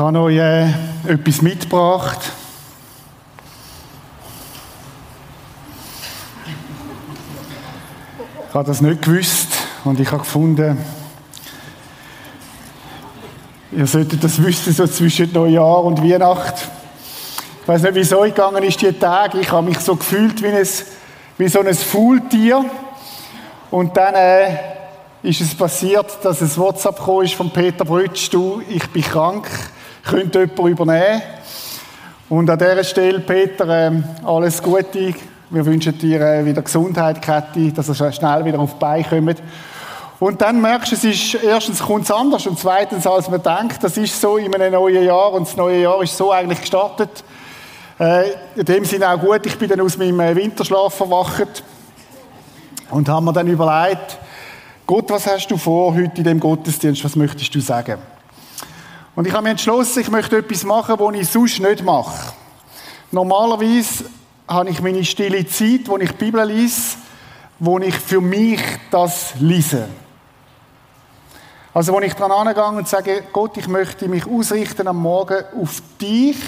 habe euch äh, etwas mitgebracht. Ich habe das nicht gewusst und ich habe gefunden, ihr solltet das wissen, so zwischen Neujahr und Weihnacht. Ich weiß nicht, wie es euch gegangen ist, die Tage. Ich habe mich so gefühlt wie, ein, wie so ein Faultier. Und dann äh, ist es passiert, dass ein WhatsApp gekommen ist von Peter Brütsch, du, ich bin krank, könnte jemand übernehmen. Und an dieser Stelle, Peter, äh, alles Gute. Wir wünschen dir äh, wieder Gesundheit, Kathi, dass ihr schnell wieder auf die Beine kommt. Und dann merkst du, es ist, erstens kommt es anders und zweitens, als man denkt, das ist so in einem neuen Jahr und das neue Jahr ist so eigentlich gestartet. Äh, in dem Sinne auch gut, ich bin dann aus meinem äh, Winterschlaf verwacht und haben mir dann überlegt, Gott, was hast du vor heute in dem Gottesdienst, was möchtest du sagen? Und ich habe mir entschlossen, ich möchte etwas machen, was ich sonst nicht mache. Normalerweise habe ich meine stille Zeit, wo ich die Bibel lese, wo ich für mich das lese. Also, wo ich dran angehe und sage, Gott, ich möchte mich ausrichten am Morgen auf dich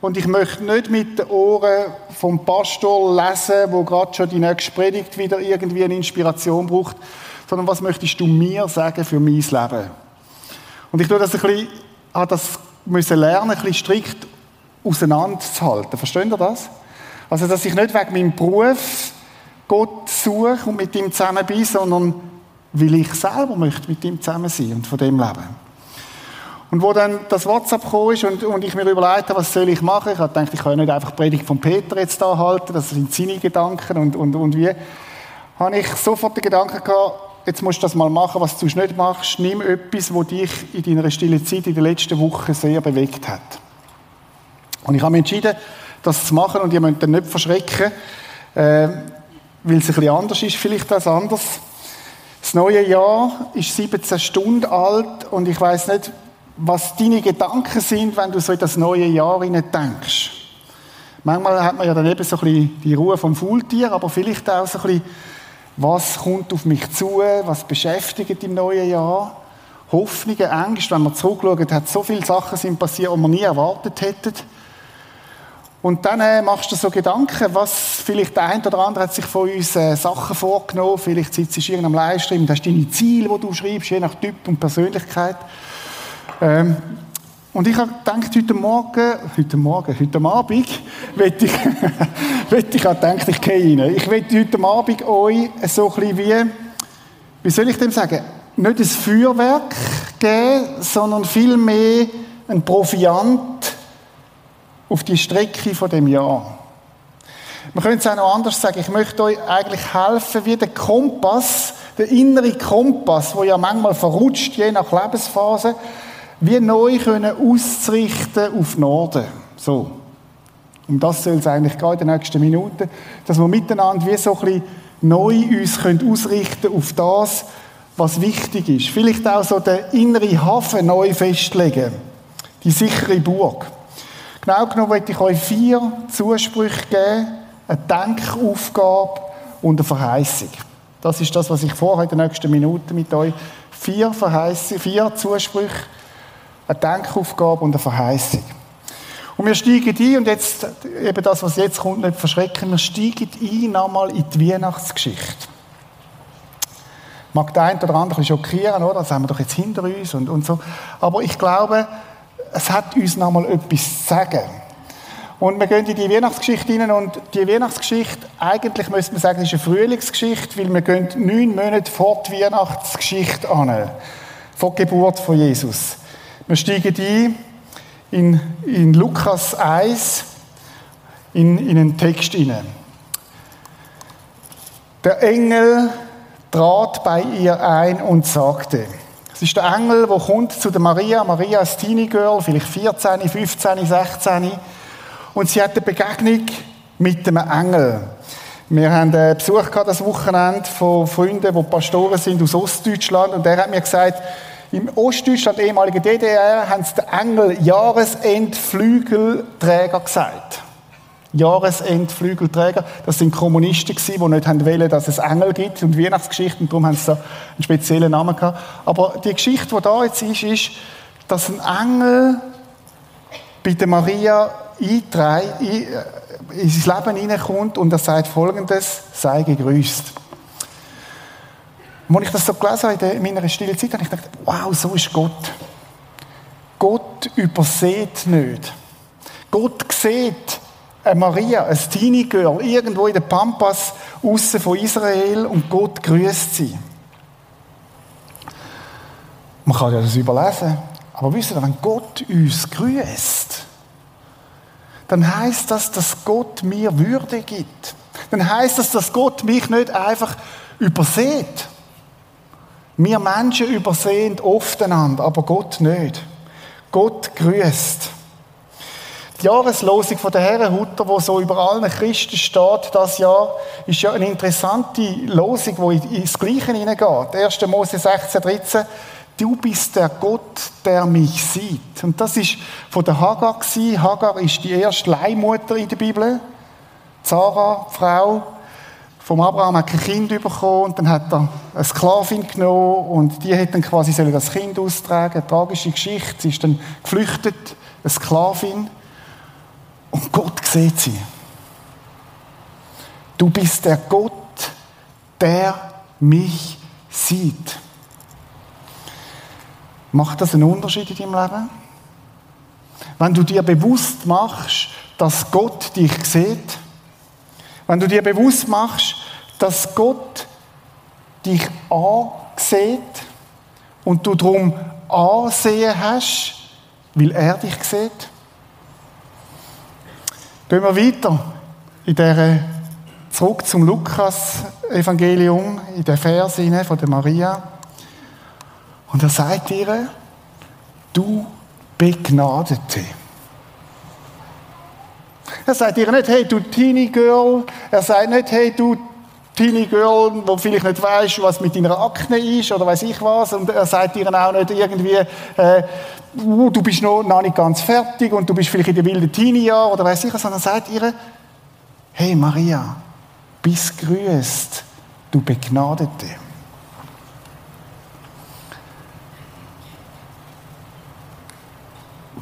und ich möchte nicht mit den Ohren vom Pastor lesen, wo gerade schon die nächste Predigt wieder irgendwie eine Inspiration braucht, sondern was möchtest du mir sagen für mein Leben? Und ich tue das ein bisschen, habe das müssen lernen, ein bisschen strikt auseinanderzuhalten. Versteht ihr das? Also, dass ich nicht wegen meinem Beruf Gott suche und mit ihm zusammen bin, sondern weil ich selber möchte mit ihm zusammen sein und von dem leben. Und wo dann das WhatsApp gekommen ist und, und ich mir überlegt habe, was soll ich machen, ich gedacht, ich kann nicht einfach die Predigt von Peter jetzt da halten, das sind seine Gedanken und, und, und wie, habe ich sofort den Gedanken gehabt, jetzt musst du das mal machen, was du nicht machst, nimm etwas, wo dich in deiner stillen Zeit in den letzten Wochen sehr bewegt hat. Und ich habe mich entschieden, das zu machen und ihr müsst dann nicht verschrecken, äh, weil es ein bisschen anders ist, vielleicht als anders. Das neue Jahr ist 17 Stunden alt und ich weiß nicht, was deine Gedanken sind, wenn du so in das neue Jahr denkst. Manchmal hat man ja dann eben so ein bisschen die Ruhe vom Faultier, aber vielleicht auch so ein bisschen, was kommt auf mich zu, was beschäftigt im neuen Jahr. Hoffnungen, Ängste, wenn man zurückschaut, hat so viele Sachen sind passiert, die man nie erwartet hätte. Und dann äh, machst du so Gedanken, was vielleicht der eine oder andere hat sich von uns äh, Sachen vorgenommen, vielleicht sitzt du in irgendeinem Livestream und hast deine Ziele, die du schreibst, je nach Typ und Persönlichkeit. Ähm, und ich habe gedacht, heute Morgen, heute Morgen, heute Abend, wette ich, wette ich habe gedacht, ich gehe rein. Ich wette heute Abend euch so ein bisschen wie, wie soll ich dem sagen, nicht ein Feuerwerk geben, sondern vielmehr ein Proviant, auf die Strecke von dem Jahr. Man könnte es auch noch anders sagen. Ich möchte euch eigentlich helfen, wie der Kompass, der innere Kompass, wo ja manchmal verrutscht, je nach Lebensphase, wie neu können auszurichten auf Norden. So. Um das soll es eigentlich gehen in den nächsten Minuten, dass wir miteinander wie so ein bisschen neu uns können ausrichten auf das, was wichtig ist. Vielleicht auch so den inneren Hafen neu festlegen. Die sichere Burg. Genau genommen möchte ich euch vier Zusprüche geben, eine Denkaufgabe und eine Verheißung. Das ist das, was ich vorher in den nächsten Minuten mit euch vier Verheißungen, vier Zusprüche, eine Denkaufgabe und eine Verheißung. Und wir steigen ein, und jetzt, eben das, was jetzt kommt, nicht verschrecken, wir steigen ein nochmal in die Weihnachtsgeschichte. Mag der eine oder andere schockieren, oder? Das haben wir doch jetzt hinter uns und, und so. Aber ich glaube, es hat uns noch mal etwas zu sagen. Und wir gehen in die Weihnachtsgeschichte hinein und die Weihnachtsgeschichte, eigentlich müsste man sagen, ist eine Frühlingsgeschichte, weil wir gehen neun Monate vor die Weihnachtsgeschichte an, vor der Geburt von Jesus. Wir steigen ein in, in Lukas 1, in, in einen Text hinein. Der Engel trat bei ihr ein und sagte, es ist der Engel, der kommt zu der Maria. Maria ist Teenie Girl, vielleicht 14, 15, 16. Und sie hat eine Begegnung mit dem Engel. Wir haben einen Besuch gehabt das Wochenende von Freunden, die Pastoren sind aus Ostdeutschland. Und der hat mir gesagt, im Ostdeutschland, ehemaligen DDR, haben sie den Engel Jahresendflügelträger gesagt. Jahresendflügelträger. Das sind Kommunisten die nicht wollen, dass es Engel gibt und Weihnachtsgeschichten, darum haben sie einen speziellen Namen gehabt. Aber die Geschichte, die da jetzt ist, ist, dass ein Engel bei der Maria eintreibt, in sein Leben hineinkommt und er sagt folgendes, sei gegrüßt. Und als ich das so gelesen habe in meiner stillen Zeit, habe ich gedacht, wow, so ist Gott. Gott übersieht nicht. Gott sieht eine Maria, ein Teenie Girl, irgendwo in den Pampas, außen von Israel und Gott grüßt sie. Man kann ja das überlesen. Aber wisst ihr, wenn Gott uns grüßt, dann heißt das, dass Gott mir Würde gibt. Dann heißt das, dass Gott mich nicht einfach übersieht. Wir Menschen übersehen oft einander, aber Gott nicht. Gott grüßt. Die Jahreslosung von der Herrenhutter, wo so über allen Christen steht, das Jahr, ist ja eine interessante Losung, die ins Gleiche hineingeht. 1. Mose 16, 13. Du bist der Gott, der mich sieht. Und das ist von der Hagar gewesen. Hagar ist die erste Leihmutter in der Bibel. Sarah, Frau vom Abraham, hat kein Kind bekommen und dann hat er eine Sklavin genommen und die hat dann quasi das Kind austragen. Eine tragische Geschichte. Sie ist dann geflüchtet, eine Sklavin. Und Gott sieht sie. Du bist der Gott, der mich sieht. Macht das einen Unterschied in deinem Leben? Wenn du dir bewusst machst, dass Gott dich sieht, wenn du dir bewusst machst, dass Gott dich ansieht und du darum ansehen hast, weil er dich sieht. Gehen wir weiter in der zurück zum Lukas-Evangelium, in der Vers von der Maria. Und er sagt ihr, du Begnadete. Er sagt ihr nicht, hey, du Teenie Girl. Er sagt nicht, hey, du Teenie Girl, wo vielleicht nicht weißt, was mit deiner Akne ist oder weiß ich was. Und er sagt ihr auch nicht irgendwie, äh, uh, du bist noch, noch nicht ganz fertig und du bist vielleicht in den wilden Teenie-Jahren oder weiß ich was, sondern er sagt ihr, hey Maria, bist grüßt, du Begnadete.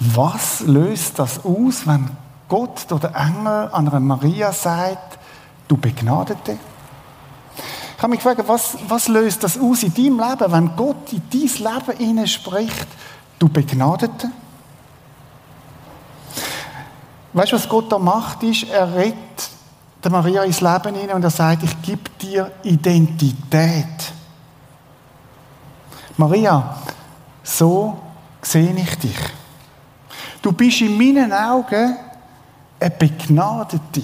Was löst das aus, wenn Gott oder der Engel an einer Maria sagt, du Begnadete? Habe mich gefragt, was, was löst das aus in deinem Leben, wenn Gott in dein Leben spricht, du Begnadete? Weißt du, was Gott da macht, ist, er rettet der Maria ins Leben hinein und er sagt, ich gebe dir Identität. Maria, so sehe ich dich. Du bist in meinen Augen eine Begnadete.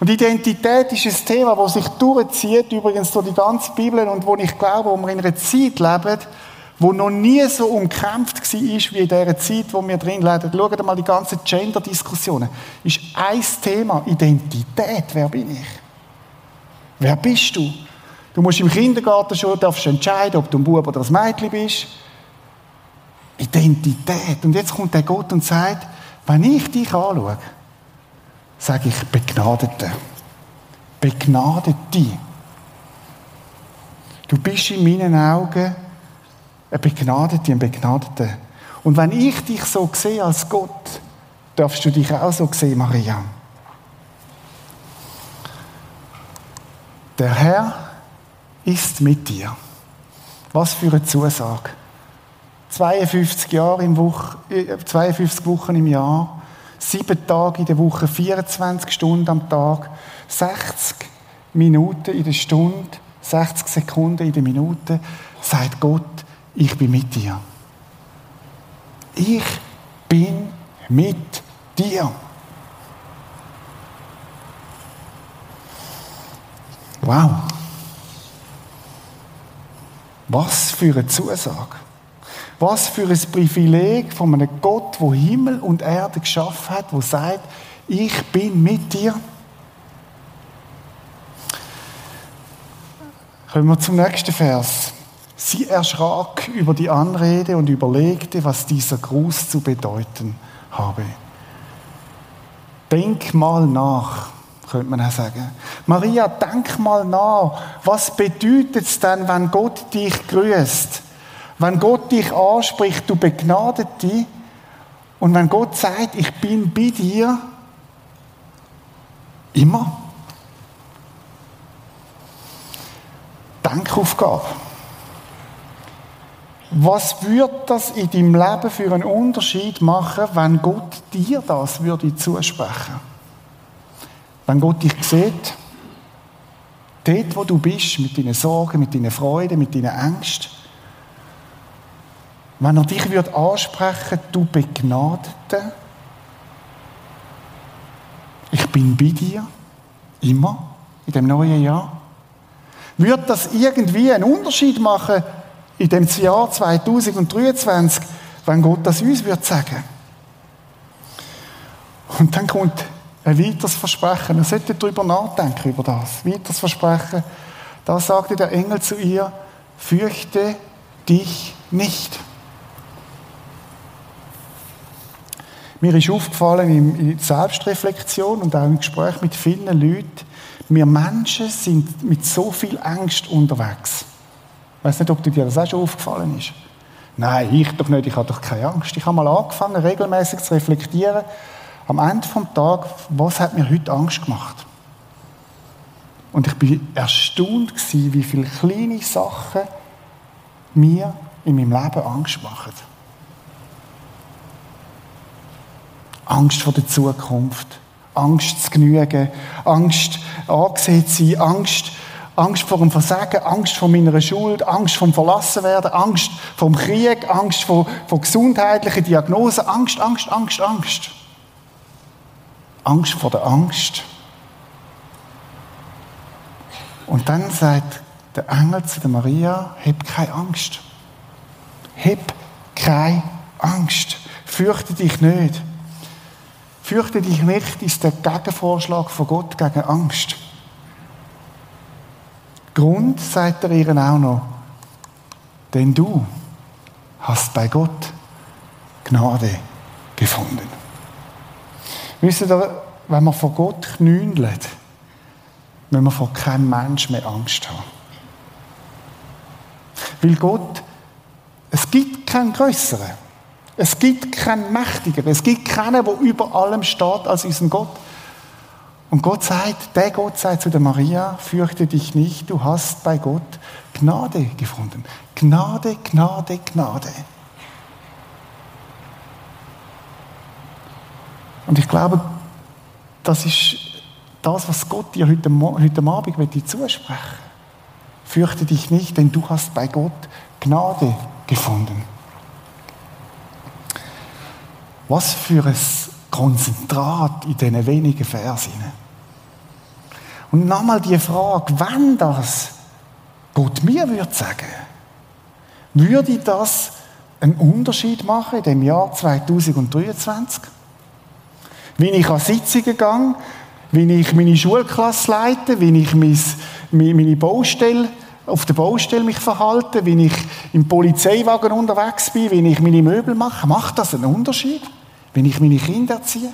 Und Identität ist ein Thema, das sich durchzieht, übrigens durch die ganze Bibel und wo ich glaube, wo wir in einer Zeit leben, wo noch nie so umkämpft war wie in dieser Zeit, wo wir drin leben. Schaut mal die ganzen Gender-Diskussionen. Ist ein Thema, Identität. Wer bin ich? Wer bist du? Du musst im Kindergarten schon darfst entscheiden, ob du ein Bub oder ein Mädchen bist. Identität. Und jetzt kommt der Gott und sagt, wenn ich dich anschaue, sage ich Begnadete. Begnadete. Du bist in meinen Augen ein Begnadete, ein Begnadeter. Und wenn ich dich so sehe als Gott, darfst du dich auch so sehen, Maria. Der Herr ist mit dir. Was für eine Zusage. 52 Jahre im Woche, 52 Wochen im Jahr, sieben Tage in der Woche, 24 Stunden am Tag, 60 Minuten in der Stunde, 60 Sekunden in der Minute, sagt Gott, ich bin mit dir. Ich bin mit dir. Wow. Was für eine Zusage. Was für ein Privileg von einem Gott, der Himmel und Erde geschaffen hat, der sagt, ich bin mit dir. Kommen wir zum nächsten Vers. Sie erschrak über die Anrede und überlegte, was dieser Gruß zu bedeuten habe. Denk mal nach, könnte man auch sagen. Maria, denk mal nach. Was bedeutet es denn, wenn Gott dich grüßt? Wenn Gott dich anspricht, du Begnadete, Und wenn Gott sagt, ich bin bei dir, immer. Denkaufgabe. Was würde das in deinem Leben für einen Unterschied machen, wenn Gott dir das würde zusprechen? Wenn Gott dich sieht, dort, wo du bist, mit deinen Sorgen, mit deinen Freuden, mit deinen Ängsten, wenn er dich würde ansprechen, du Begnadete, ich bin bei dir, immer, in dem neuen Jahr, würde das irgendwie einen Unterschied machen in dem Jahr 2023, wenn Gott das uns würde sagen? Und dann kommt ein weiteres Versprechen. Er sollte darüber nachdenken, über das. Weiteres Versprechen. Da sagte der Engel zu ihr, fürchte dich nicht. Mir ist aufgefallen in Selbstreflexion und auch im Gespräch mit vielen Leuten, wir Menschen sind mit so viel Angst unterwegs. Ich weiß nicht, ob dir das auch schon aufgefallen ist. Nein, ich doch nicht, ich habe doch keine Angst. Ich habe mal angefangen, regelmäßig zu reflektieren, am Ende des Tages, was hat mir heute Angst gemacht? Und ich bin erstaunt gewesen, wie viele kleine Sachen mir in meinem Leben Angst machen. Angst vor der Zukunft, Angst zu genügen, Angst angesehen zu sein, Angst, Angst vor dem Versagen, Angst vor meiner Schuld, Angst vom Verlassenwerden, Angst vom Krieg, Angst vor, vor gesundheitlichen Diagnosen, Angst, Angst, Angst, Angst. Angst vor der Angst. Und dann sagt der Engel zu der Maria, hab keine Angst. Hab keine Angst. Fürchte dich nicht. Fürchte dich nicht ist der Gegenvorschlag von Gott gegen Angst. Grund sagt er ihr auch noch, denn du hast bei Gott Gnade gefunden. Wisst ihr, wenn man vor Gott knündelt, müssen wir vor keinem Mensch mehr Angst haben. Weil Gott, es gibt keinen Größeren. Es gibt keinen Mächtiger, es gibt keinen, der über allem steht als unseren Gott. Und Gott sagt, der Gott sagt zu der Maria, fürchte dich nicht, du hast bei Gott Gnade gefunden. Gnade, Gnade, Gnade. Und ich glaube, das ist das, was Gott dir heute, heute Abend zusprechen Fürchte dich nicht, denn du hast bei Gott Gnade gefunden. Was für ein Konzentrat in diesen wenigen Versen. Und nochmal die Frage, wenn das Gott mir würde sagen, würde das einen Unterschied machen in dem Jahr 2023? Wie ich an Sitzungen gehe, wie ich meine Schulklasse leite, wie ich meine Baustelle auf der Baustelle mich verhalte, wie ich im Polizeiwagen unterwegs bin, wie ich meine Möbel mache, macht das einen Unterschied? Wenn ich meine Kinder erziehe.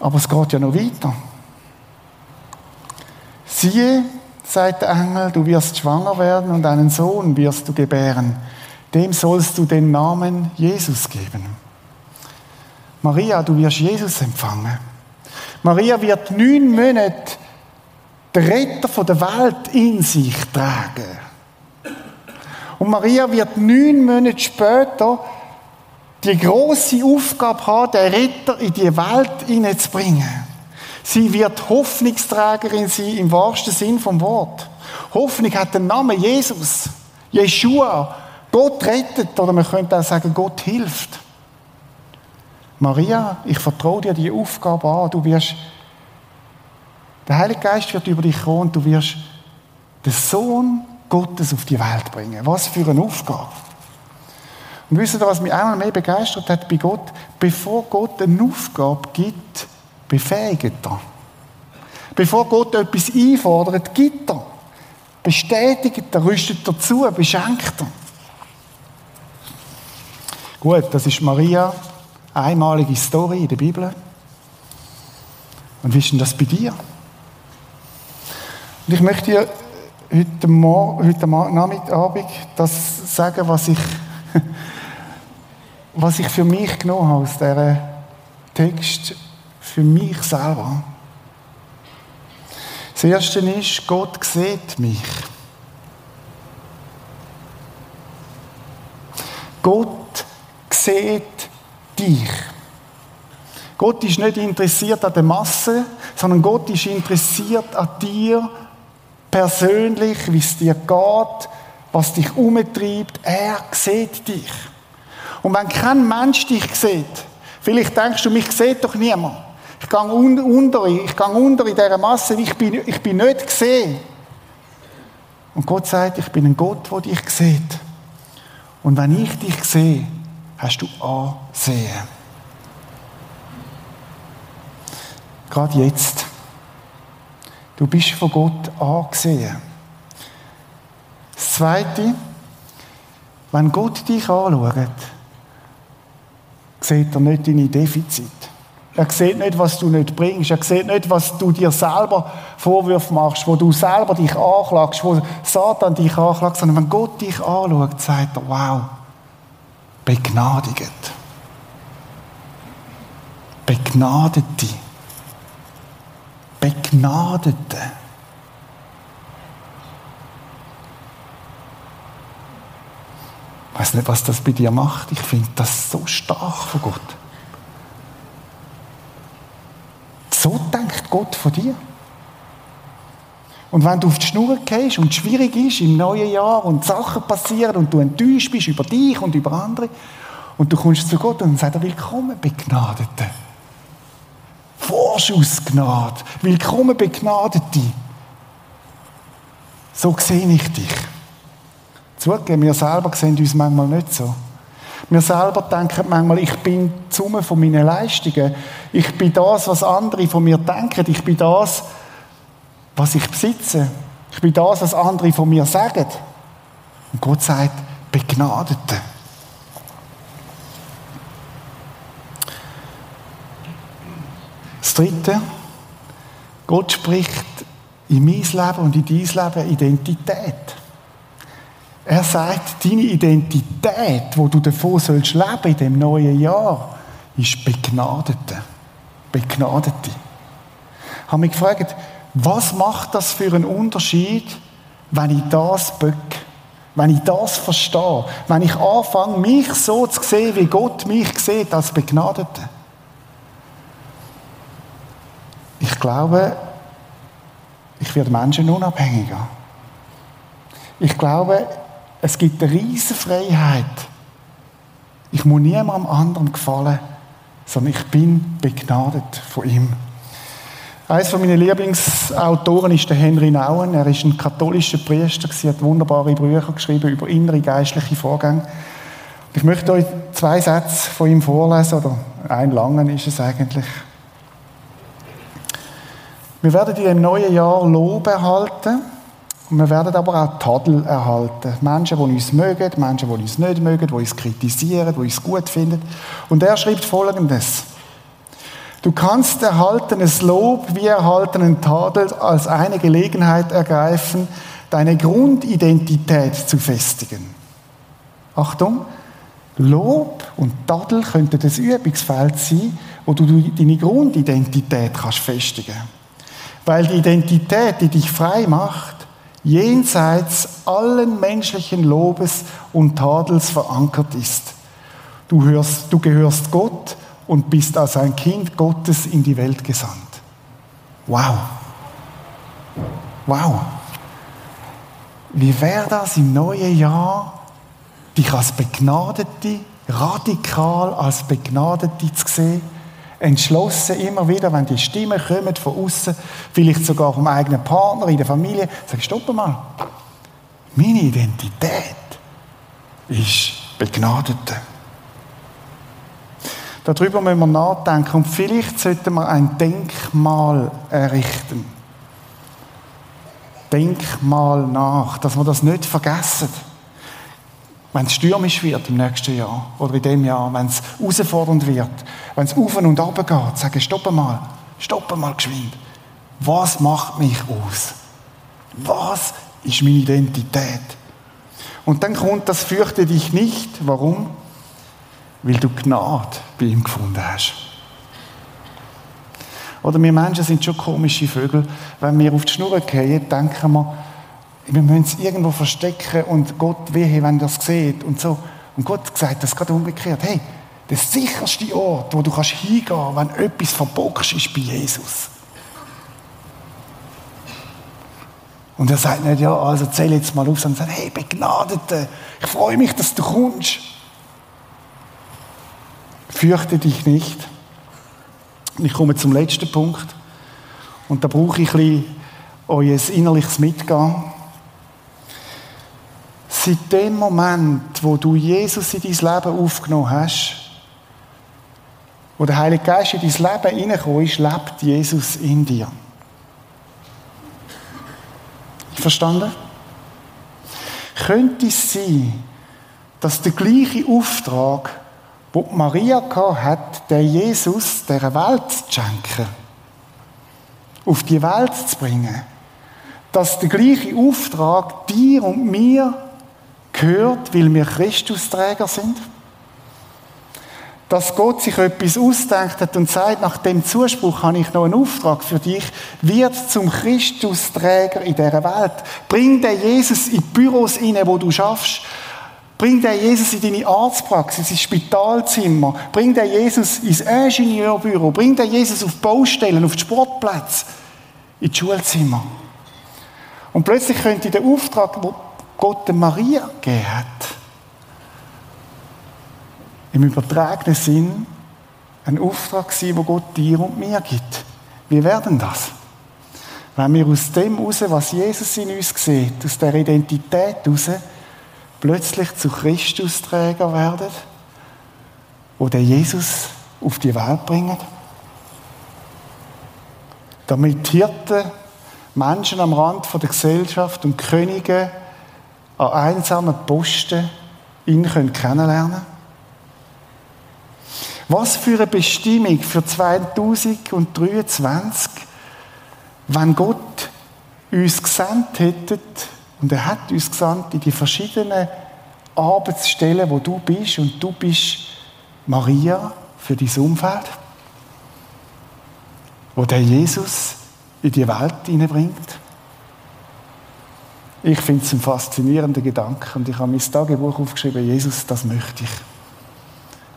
Aber es geht ja noch weiter. Siehe, sagt der Engel, du wirst schwanger werden und einen Sohn wirst du gebären. Dem sollst du den Namen Jesus geben. Maria, du wirst Jesus empfangen. Maria wird neun Monate den Retter der Welt in sich tragen. Und Maria wird neun Monate später die große Aufgabe haben, den Retter in die Welt hineinzubringen. Sie wird Hoffnungsträgerin sein im wahrsten Sinn vom Wort. Hoffnung hat den Namen Jesus. Jeshua. Gott rettet, oder man könnte auch sagen, Gott hilft. Maria, ich vertraue dir die Aufgabe an. Du wirst, der Heilige Geist wird über dich kommen du wirst den Sohn Gottes auf die Welt bringen. Was für eine Aufgabe. Und wisst ihr, was mich einmal mehr begeistert hat bei Gott? Bevor Gott eine Aufgabe gibt, befähigt er. Bevor Gott etwas einfordert, gibt er. Bestätigt er, rüstet dazu, beschenkt er. Gut, das ist Maria, einmalige Story in der Bibel. Und wie ist denn das bei dir? Und ich möchte dir heute, Morgen, heute Nachmittag das sagen, was ich was ich für mich genommen habe aus diesem Text, für mich selber. Das Erste ist, Gott sieht mich. Gott sieht dich. Gott ist nicht interessiert an der Masse, sondern Gott ist interessiert an dir persönlich, wie es dir geht, was dich umtreibt. Er sieht dich. Und wenn kein Mensch dich sieht, vielleicht denkst du, mich sieht doch niemand. Ich gehe unter, ich gehe unter in dieser Masse, ich bin, ich bin nicht gesehen. Und Gott sagt, ich bin ein Gott, der dich sieht. Und wenn ich dich sehe, hast du Ansehen. Gerade jetzt. Du bist von Gott angesehen. Das Zweite, wenn Gott dich anschaut, sieht er nicht deine Defizite. Er sieht nicht, was du nicht bringst. Er sieht nicht, was du dir selber Vorwürfe machst, wo du selber dich anklagst, wo Satan dich anklagt, sondern wenn Gott dich anschaut, sagt er, wow, begnadigt. Begnadete. Begnadete. Weiß nicht, was das bei dir macht. Ich finde das so stark von Gott. So denkt Gott von dir. Und wenn du auf die Schnur gehst und es schwierig ist im neuen Jahr und Sachen passieren und du enttäuscht bist über dich und über andere und du kommst zu Gott und sagst, willkommen, Begnadete. Vorschussgnade. Willkommen, Begnadete. So sehe ich dich. Zugeben, wir selber sehen uns manchmal nicht so. Wir selber denken manchmal, ich bin die Summe von meinen Leistungen. Ich bin das, was andere von mir denken. Ich bin das, was ich besitze. Ich bin das, was andere von mir sagen. Und Gott sagt, Begnadete. Das Dritte, Gott spricht in mein Leben und in dein Leben Identität. Er sagt, deine Identität, wo du davon sollst leben in dem neuen Jahr, ist Begnadete. Begnadete. Ich habe mich gefragt, was macht das für einen Unterschied, wenn ich das böck? Wenn ich das verstehe? Wenn ich anfange, mich so zu sehen, wie Gott mich sieht, als Begnadete? Ich glaube, ich werde menschenunabhängiger. Ich glaube, es gibt eine riesige Freiheit. Ich muss niemandem anderen gefallen, sondern ich bin begnadet von ihm. Eines von meinen Lieblingsautoren ist der Henry Nauen. Er ist ein katholischer Priester, er hat wunderbare Bücher geschrieben über innere geistliche Vorgänge. Ich möchte euch zwei Sätze von ihm vorlesen, oder ein langen ist es eigentlich. Wir werden in dem neuen Jahr Lob erhalten und wir werden aber auch Tadel erhalten. Menschen, die uns mögen, Menschen, die uns nicht mögen, die uns kritisieren, die uns gut finden. Und er schreibt Folgendes. Du kannst erhaltenes Lob wie erhaltenen Tadel als eine Gelegenheit ergreifen, deine Grundidentität zu festigen. Achtung, Lob und Tadel könnte das Übungsfeld sein, wo du deine Grundidentität kannst festigen. Weil die Identität, die dich frei macht, jenseits allen menschlichen Lobes und Tadels verankert ist. Du, hörst, du gehörst Gott und bist als ein Kind Gottes in die Welt gesandt. Wow. Wow. Wie wäre das im neuen Jahr, dich als Begnadete, radikal als Begnadete zu sehen? Entschlossen immer wieder, wenn die Stimmen kommen von außen, vielleicht sogar vom eigenen Partner, in der Familie, sag stopp mal. Meine Identität ist Begnadete. Darüber müssen wir nachdenken und vielleicht sollten wir ein Denkmal errichten. Denkmal nach, dass wir das nicht vergessen. Wenn es stürmisch wird im nächsten Jahr oder in dem Jahr, wenn es herausfordernd wird, wenn es auf und ab geht, sagen, stopp mal, stopp mal geschwind. Was macht mich aus? Was ist meine Identität? Und dann kommt das fürchte dich nicht. Warum? weil du Gnade bei ihm gefunden hast. Oder wir Menschen sind schon komische Vögel. Wenn wir auf die Schnur gehen, denken wir, wir müssen es irgendwo verstecken und Gott wehe, wenn das sieht und so. Und Gott sagt das gerade umgekehrt. Hey, der sicherste Ort, wo du kannst hingehen, wenn etwas verbockt ist bei Jesus. Und er sagt nicht, ja, also zähl jetzt mal auf, sondern sagt, hey, Begnadete, ich freue mich, dass du kommst. Fürchte dich nicht. Und ich komme zum letzten Punkt. Und da brauche ich ein bisschen euer innerliches Mitgehen. Seit dem Moment, wo du Jesus in dein Leben aufgenommen hast, wo der Heilige Geist in dein Leben hineingekommen ist, lebt Jesus in dir. Verstanden? Könnte es sein, dass der gleiche Auftrag, den Maria hat, der Jesus der Welt zu schenken, auf die Welt zu bringen, dass der gleiche Auftrag dir und mir gehört, weil wir Christusträger sind? dass Gott sich etwas ausdenkt hat und sagt, nach dem Zuspruch habe ich noch einen Auftrag für dich, wird zum Christusträger in dieser Welt. Bring den Jesus in die Büros rein, wo du schaffst. Bring den Jesus in deine Arztpraxis, ins Spitalzimmer. Bring den Jesus ins Ingenieurbüro. Bring den Jesus auf Baustellen, auf die Sportplätze, in die Schulzimmer. Und plötzlich könnte der Auftrag, Gott Maria gegeben hat, im übertragenen Sinn ein Auftrag sein, wo Gott dir und mir gibt. Wie werden das? Wenn wir aus dem raus, was Jesus in uns sieht, aus der Identität raus, plötzlich zu Christusträger werden, wo der Jesus auf die Welt bringt. Damit Hirten, Menschen am Rand der Gesellschaft und Könige an einsamen Posten ihn kennenlernen können. Was für eine Bestimmung für 2023, wenn Gott uns gesandt hätte, und er hat uns gesandt in die verschiedenen Arbeitsstellen, wo du bist, und du bist Maria für dein Umfeld, wo der Jesus in die Welt hineinbringt. Ich finde es ein faszinierender Gedanke und ich habe mein Tagebuch aufgeschrieben, Jesus, das möchte ich.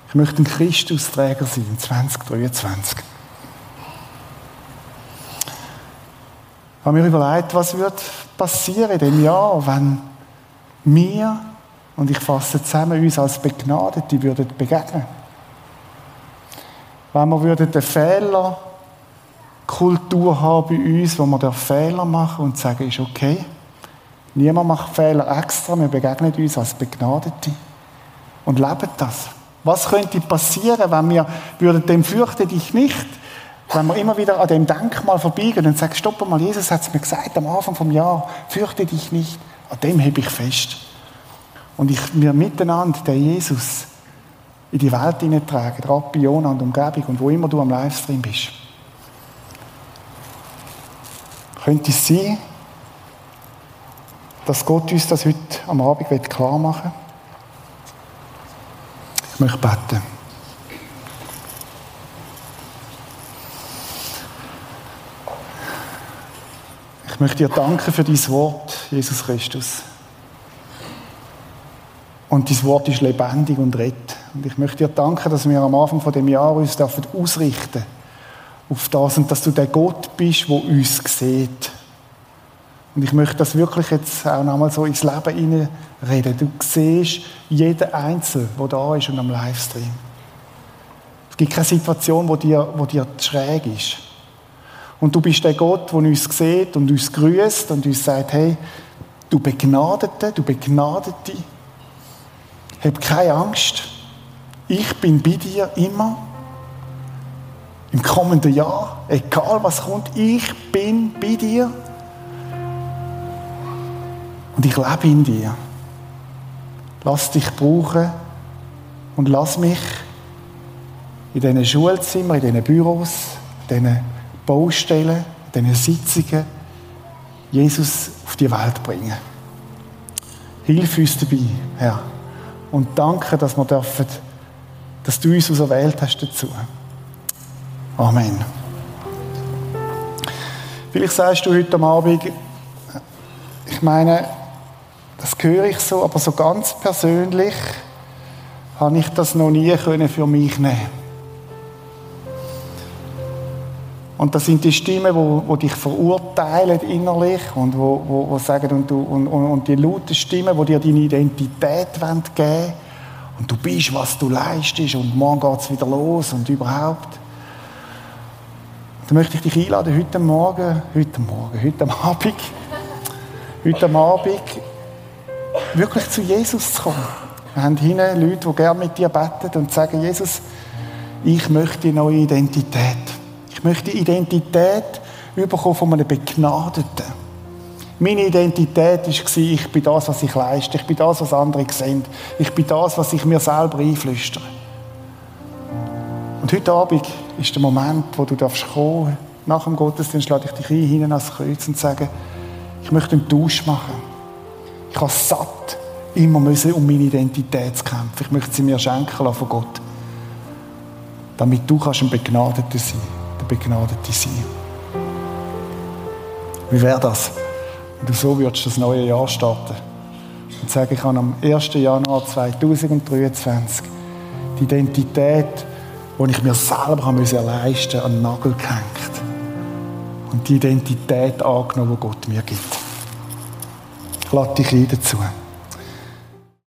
Ich möchte ein Christusträger sein 2023. Ich habe mir überlegt, was wird passieren in dem Jahr, wenn wir, und ich fasse zusammen, uns als Begnadete würden begegnen. Wenn wir würden eine Fehlerkultur haben bei uns, wo wir Fehler machen und sagen, ist okay. Niemand macht Fehler extra, wir begegnen uns als Begnadete und leben das. Was könnte passieren, wenn wir würden dem fürchte dich nicht, wenn wir immer wieder an dem Denkmal vorbeigehen und sagen, stopp mal, Jesus hat es mir gesagt am Anfang vom Jahr, fürchte dich nicht, an dem hebe ich fest. Und ich mir miteinander den Jesus in die Welt hineintragen, Rappi, Jona und Umgebung und wo immer du am Livestream bist. Könnte es sein, dass Gott uns das heute am Abend klar machen will? Ich möchte beten. Ich möchte dir danken für dein Wort, Jesus Christus. Und dein Wort ist lebendig und rettet. Und ich möchte dir danken, dass wir am Anfang von dem Jahr uns dürfen ausrichten auf das und dass du der Gott bist, der uns sieht. Und ich möchte das wirklich jetzt auch nochmal so ins Leben reden. Du siehst jeden Einzelnen, der da ist und am Livestream. Es gibt keine Situation, wo dir, wo dir schräg ist. Und du bist der Gott, der uns sieht und uns grüßt und uns sagt, hey, du Begnadete, du Begnadete, hab keine Angst. Ich bin bei dir immer. Im kommenden Jahr, egal was kommt, ich bin bei dir. Und ich lebe in dir. Lass dich brauchen und lass mich in diesen Schulzimmern, in diesen Büros, in diesen Baustellen, in diesen Sitzungen Jesus auf die Welt bringen. Hilf uns dabei, Herr. Und danke, dass wir dürfen dass du uns auserwählt hast dazu. Amen. Vielleicht sagst du heute Abend, ich meine, das höre ich so, aber so ganz persönlich habe ich das noch nie können für mich nehmen. Und das sind die Stimmen, wo, wo dich verurteilen innerlich und wo, wo, wo sagen und, du, und, und, und die lauten Stimmen, wo dir deine Identität geben wollen. Und du bist, was du leistest und morgen geht es wieder los und überhaupt. Dann möchte ich dich einladen, heute Morgen, heute Morgen, heute Abend, heute Abend wirklich zu Jesus zu kommen. Wir haben hinten Leute, die gerne mit dir beten und sagen, Jesus, ich möchte eine neue Identität. Ich möchte Identität bekommen von einem Begnadeten. Meine Identität war, ich bin das, was ich leiste. Ich bin das, was andere sehen. Ich bin das, was ich mir selber einflüstere. Und heute Abend ist der Moment, wo du darfst kommen. Nach dem Gottesdienst lade ich dich ein, hinein ans Kreuz und sagen, ich möchte einen Tausch machen. Ich habe satt, immer müssen um meine Identität zu kämpfen. Ich möchte sie mir schenken lassen von Gott. Damit du kannst ein Begnadeter sein, der Begnadete sein. Wie wäre das, wenn du so würdest das neue Jahr starten und sagen, ich habe am 1. Januar 2023 die Identität, die ich mir selber leisten musste, an den Nagel gehängt. Und die Identität angenommen, die Gott mir gibt. Lade dich ein dazu.